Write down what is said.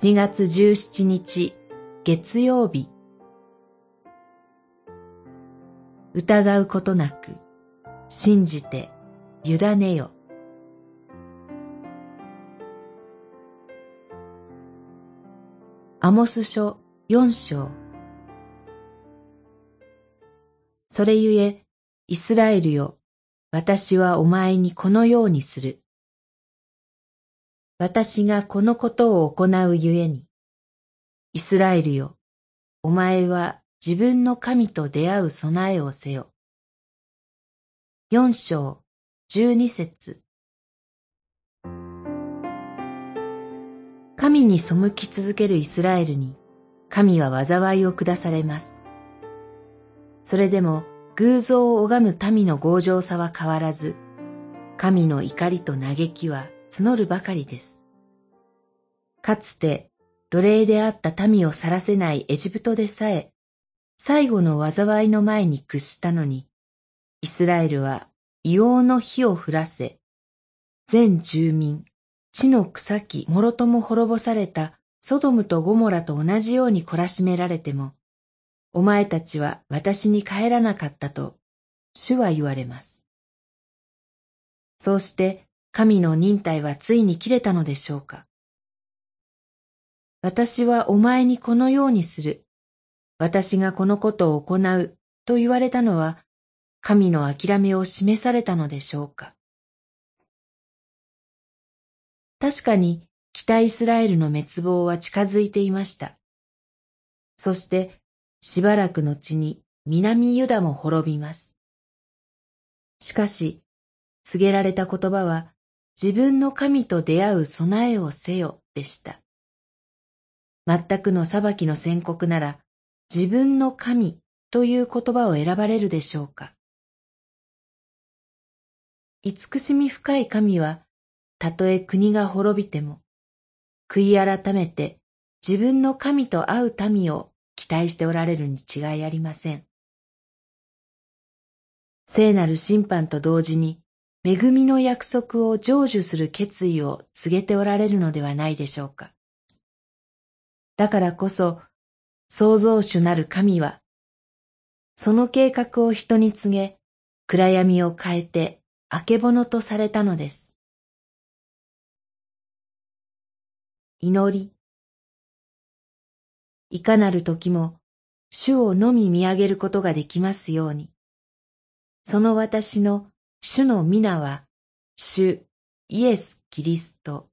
7月17日月曜日。疑うことなく信じて委ねよ。アモス書四章。それゆえイスラエルよ私はお前にこのようにする。私がこのことを行うゆえに、イスラエルよ、お前は自分の神と出会う備えをせよ。四章十二節神に背き続けるイスラエルに、神は災いを下されます。それでも偶像を拝む民の強情さは変わらず、神の怒りと嘆きは募るばかりです。かつて奴隷であった民を去らせないエジプトでさえ、最後の災いの前に屈したのに、イスラエルは硫黄の火を降らせ、全住民、地の草木、もろとも滅ぼされたソドムとゴモラと同じように懲らしめられても、お前たちは私に帰らなかったと、主は言われます。そうして神の忍耐はついに切れたのでしょうか。私はお前にこのようにする。私がこのことを行うと言われたのは、神の諦めを示されたのでしょうか。確かに北イスラエルの滅亡は近づいていました。そしてしばらくのちに南ユダも滅びます。しかし、告げられた言葉は、自分の神と出会う備えをせよでした。全くの裁きの宣告なら、自分の神という言葉を選ばれるでしょうか。慈しみ深い神は、たとえ国が滅びても、悔い改めて自分の神と会う民を期待しておられるに違いありません。聖なる審判と同時に、恵みの約束を成就する決意を告げておられるのではないでしょうか。だからこそ、創造主なる神は、その計画を人に告げ、暗闇を変えて、あけぼのとされたのです。祈り。いかなる時も、主をのみ見上げることができますように。その私の主の皆は、主イエス・キリスト。